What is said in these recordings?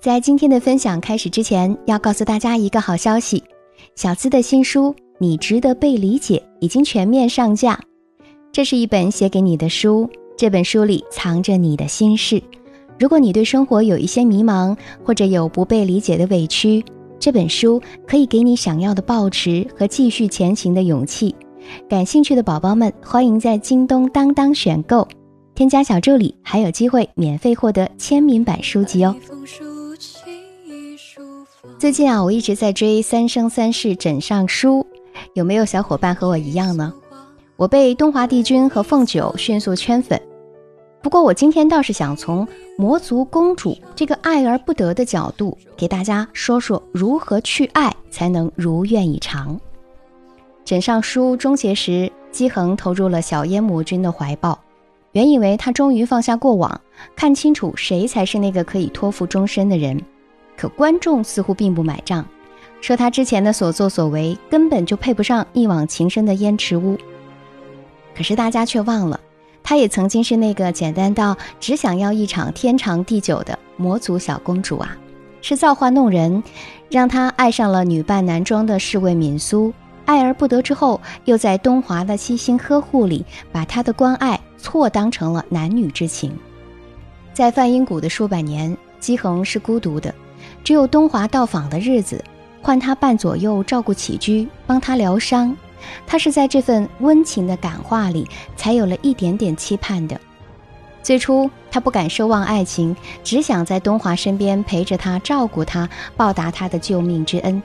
在今天的分享开始之前，要告诉大家一个好消息：小资的新书《你值得被理解》已经全面上架。这是一本写给你的书，这本书里藏着你的心事。如果你对生活有一些迷茫，或者有不被理解的委屈，这本书可以给你想要的抱持和继续前行的勇气。感兴趣的宝宝们，欢迎在京东、当当选购，添加小助理，还有机会免费获得签名版书籍哦。最近啊，我一直在追《三生三世枕上书》，有没有小伙伴和我一样呢？我被东华帝君和凤九迅速圈粉。不过我今天倒是想从魔族公主这个爱而不得的角度，给大家说说如何去爱才能如愿以偿。枕上书终结时，姬恒投入了小烟魔君的怀抱，原以为他终于放下过往，看清楚谁才是那个可以托付终身的人。可观众似乎并不买账，说他之前的所作所为根本就配不上一往情深的燕池屋。可是大家却忘了，她也曾经是那个简单到只想要一场天长地久的魔族小公主啊！是造化弄人，让她爱上了女扮男装的侍卫敏苏，爱而不得之后，又在东华的悉心呵护里，把他的关爱错当成了男女之情。在梵音谷的数百年，姬恒是孤独的。只有东华到访的日子，换他伴左右照顾起居，帮他疗伤。他是在这份温情的感化里，才有了一点点期盼的。最初他不敢奢望爱情，只想在东华身边陪着他，照顾他，报答他的救命之恩。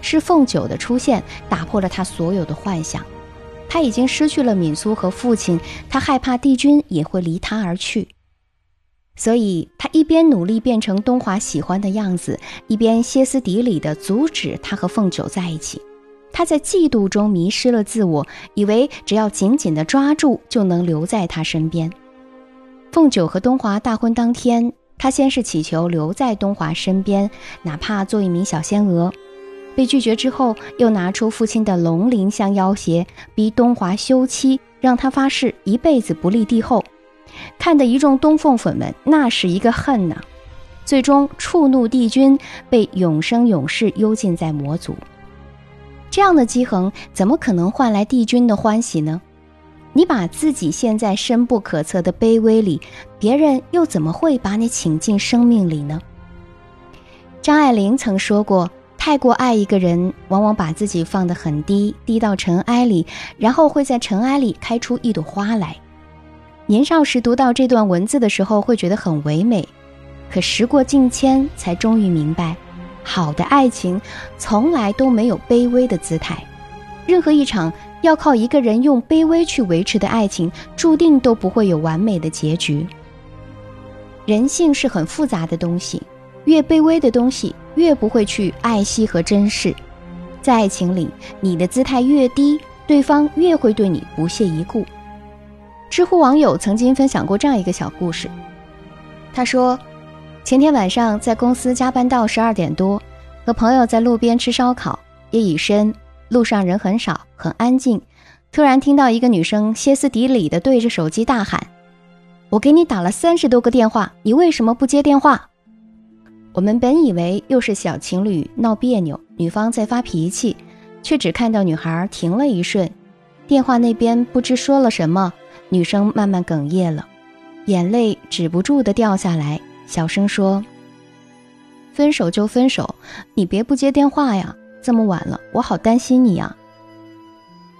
是凤九的出现打破了他所有的幻想。他已经失去了敏苏和父亲，他害怕帝君也会离他而去。所以，他一边努力变成东华喜欢的样子，一边歇斯底里地阻止他和凤九在一起。他在嫉妒中迷失了自我，以为只要紧紧地抓住，就能留在他身边。凤九和东华大婚当天，他先是祈求留在东华身边，哪怕做一名小仙娥。被拒绝之后，又拿出父亲的龙鳞相要挟，逼东华休妻，让他发誓一辈子不立帝后。看得一众东凤粉们那是一个恨呐！最终触怒帝君，被永生永世幽禁在魔族。这样的姬恒怎么可能换来帝君的欢喜呢？你把自己陷在深不可测的卑微里，别人又怎么会把你请进生命里呢？张爱玲曾说过：“太过爱一个人，往往把自己放得很低，低到尘埃里，然后会在尘埃里开出一朵花来。”年少时读到这段文字的时候，会觉得很唯美，可时过境迁，才终于明白，好的爱情从来都没有卑微的姿态。任何一场要靠一个人用卑微去维持的爱情，注定都不会有完美的结局。人性是很复杂的东西，越卑微的东西越不会去爱惜和珍视。在爱情里，你的姿态越低，对方越会对你不屑一顾。知乎网友曾经分享过这样一个小故事。他说，前天晚上在公司加班到十二点多，和朋友在路边吃烧烤，夜已深，路上人很少，很安静。突然听到一个女生歇斯底里地对着手机大喊：“我给你打了三十多个电话，你为什么不接电话？”我们本以为又是小情侣闹别扭，女方在发脾气，却只看到女孩停了一瞬，电话那边不知说了什么。女生慢慢哽咽了，眼泪止不住的掉下来，小声说：“分手就分手，你别不接电话呀！这么晚了，我好担心你啊。”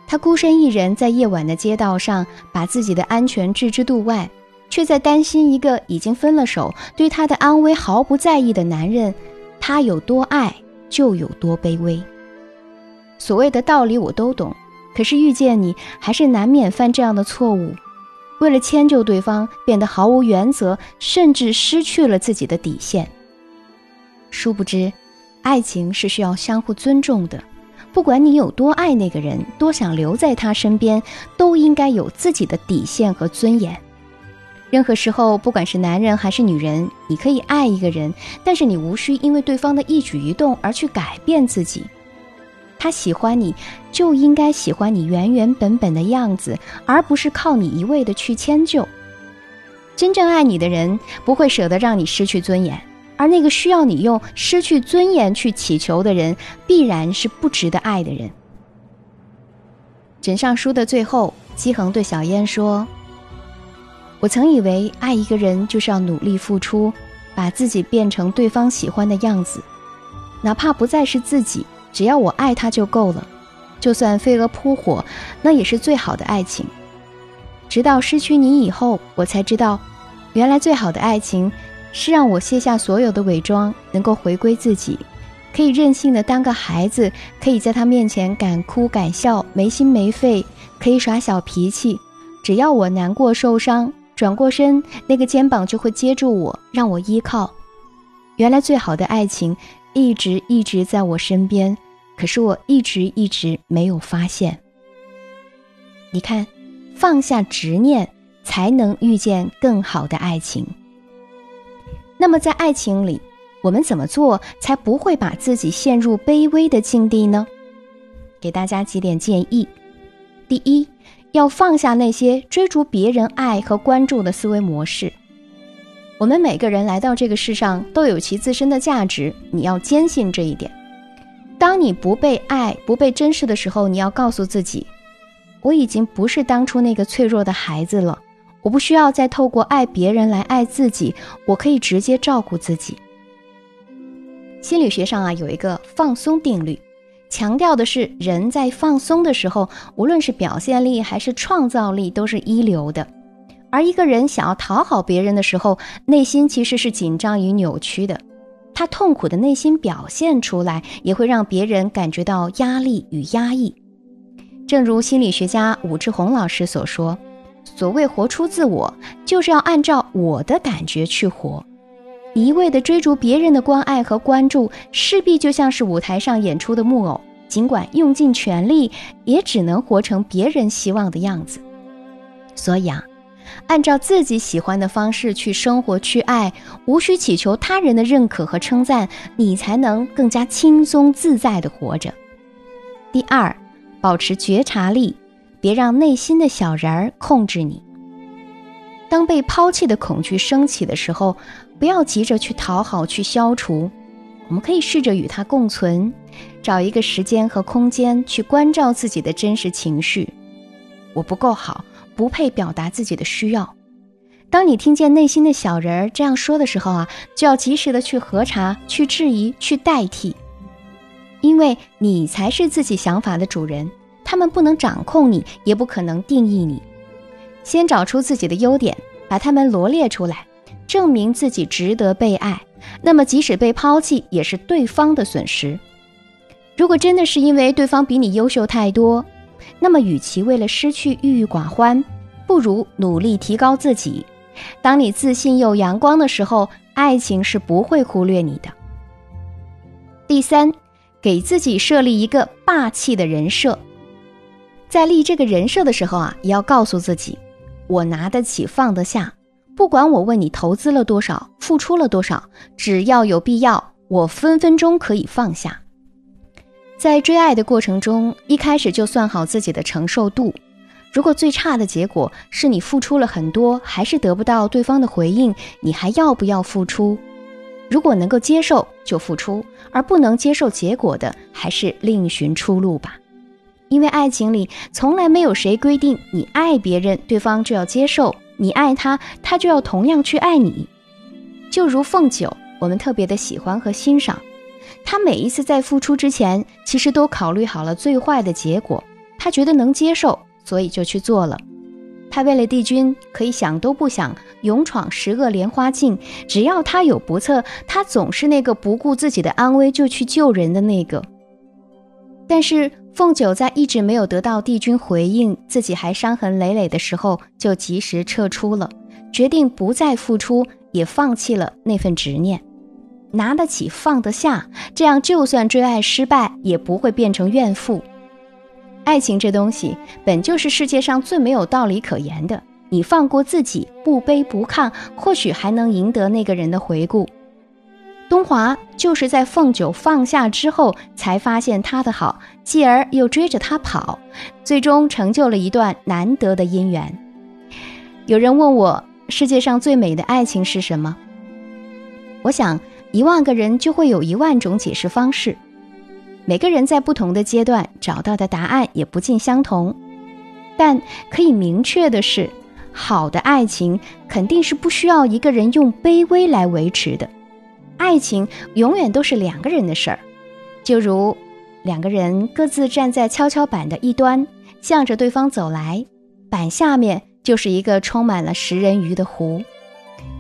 她孤身一人在夜晚的街道上，把自己的安全置之度外，却在担心一个已经分了手、对她的安危毫不在意的男人。他有多爱，就有多卑微。所谓的道理我都懂。可是遇见你，还是难免犯这样的错误。为了迁就对方，变得毫无原则，甚至失去了自己的底线。殊不知，爱情是需要相互尊重的。不管你有多爱那个人，多想留在他身边，都应该有自己的底线和尊严。任何时候，不管是男人还是女人，你可以爱一个人，但是你无需因为对方的一举一动而去改变自己。他喜欢你，就应该喜欢你原原本本的样子，而不是靠你一味的去迁就。真正爱你的人，不会舍得让你失去尊严，而那个需要你用失去尊严去祈求的人，必然是不值得爱的人。枕上书的最后，姬恒对小燕说：“我曾以为爱一个人就是要努力付出，把自己变成对方喜欢的样子，哪怕不再是自己，只要我爱他就够了。就算飞蛾扑火，那也是最好的爱情。直到失去你以后，我才知道，原来最好的爱情是让我卸下所有的伪装，能够回归自己。”可以任性的当个孩子，可以在他面前敢哭敢笑，没心没肺，可以耍小脾气。只要我难过受伤，转过身，那个肩膀就会接住我，让我依靠。原来最好的爱情一直一直在我身边，可是我一直一直没有发现。你看，放下执念，才能遇见更好的爱情。那么在爱情里。我们怎么做才不会把自己陷入卑微的境地呢？给大家几点建议：第一，要放下那些追逐别人爱和关注的思维模式。我们每个人来到这个世上都有其自身的价值，你要坚信这一点。当你不被爱、不被珍视的时候，你要告诉自己：我已经不是当初那个脆弱的孩子了，我不需要再透过爱别人来爱自己，我可以直接照顾自己。心理学上啊有一个放松定律，强调的是人在放松的时候，无论是表现力还是创造力都是一流的。而一个人想要讨好别人的时候，内心其实是紧张与扭曲的，他痛苦的内心表现出来，也会让别人感觉到压力与压抑。正如心理学家武志红老师所说：“所谓活出自我，就是要按照我的感觉去活。”一味的追逐别人的关爱和关注，势必就像是舞台上演出的木偶，尽管用尽全力，也只能活成别人希望的样子。所以啊，按照自己喜欢的方式去生活、去爱，无需祈求他人的认可和称赞，你才能更加轻松自在的活着。第二，保持觉察力，别让内心的小人儿控制你。当被抛弃的恐惧升起的时候，不要急着去讨好、去消除，我们可以试着与它共存，找一个时间和空间去关照自己的真实情绪。我不够好，不配表达自己的需要。当你听见内心的小人儿这样说的时候啊，就要及时的去核查、去质疑、去代替，因为你才是自己想法的主人，他们不能掌控你，也不可能定义你。先找出自己的优点，把它们罗列出来，证明自己值得被爱。那么，即使被抛弃，也是对方的损失。如果真的是因为对方比你优秀太多，那么与其为了失去郁郁寡欢，不如努力提高自己。当你自信又阳光的时候，爱情是不会忽略你的。第三，给自己设立一个霸气的人设，在立这个人设的时候啊，也要告诉自己。我拿得起，放得下，不管我为你投资了多少，付出了多少，只要有必要，我分分钟可以放下。在追爱的过程中，一开始就算好自己的承受度。如果最差的结果是你付出了很多，还是得不到对方的回应，你还要不要付出？如果能够接受，就付出；而不能接受结果的，还是另寻出路吧。因为爱情里从来没有谁规定你爱别人，对方就要接受；你爱他，他就要同样去爱你。就如凤九，我们特别的喜欢和欣赏他。每一次在付出之前，其实都考虑好了最坏的结果，他觉得能接受，所以就去做了。他为了帝君，可以想都不想，勇闯十恶莲花境。只要他有不测，他总是那个不顾自己的安危就去救人的那个。但是。凤九在一直没有得到帝君回应，自己还伤痕累累的时候，就及时撤出了，决定不再付出，也放弃了那份执念，拿得起放得下，这样就算追爱失败，也不会变成怨妇。爱情这东西本就是世界上最没有道理可言的，你放过自己，不卑不亢，或许还能赢得那个人的回顾。东华就是在凤九放下之后，才发现他的好，继而又追着他跑，最终成就了一段难得的姻缘。有人问我，世界上最美的爱情是什么？我想，一万个人就会有一万种解释方式。每个人在不同的阶段找到的答案也不尽相同。但可以明确的是，好的爱情肯定是不需要一个人用卑微来维持的。爱情永远都是两个人的事儿，就如两个人各自站在跷跷板的一端，向着对方走来，板下面就是一个充满了食人鱼的湖。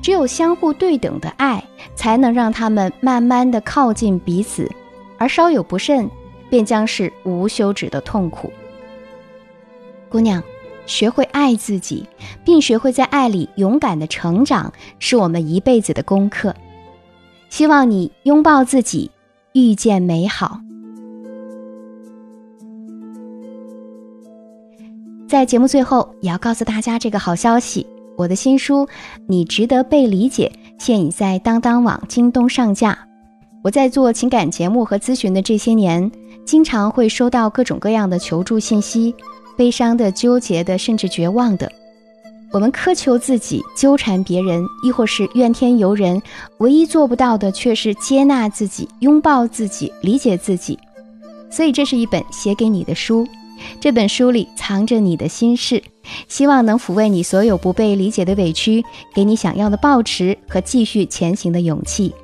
只有相互对等的爱，才能让他们慢慢的靠近彼此，而稍有不慎，便将是无休止的痛苦。姑娘，学会爱自己，并学会在爱里勇敢的成长，是我们一辈子的功课。希望你拥抱自己，遇见美好。在节目最后，也要告诉大家这个好消息：我的新书《你值得被理解》现已在当当网、京东上架。我在做情感节目和咨询的这些年，经常会收到各种各样的求助信息，悲伤的、纠结的，甚至绝望的。我们苛求自己，纠缠别人，亦或是怨天尤人，唯一做不到的却是接纳自己、拥抱自己、理解自己。所以，这是一本写给你的书。这本书里藏着你的心事，希望能抚慰你所有不被理解的委屈，给你想要的抱持和继续前行的勇气。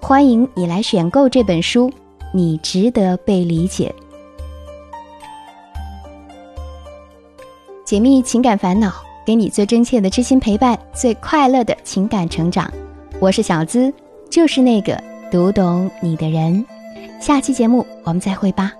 欢迎你来选购这本书，你值得被理解。解密情感烦恼。给你最真切的知心陪伴，最快乐的情感成长。我是小资，就是那个读懂你的人。下期节目我们再会吧。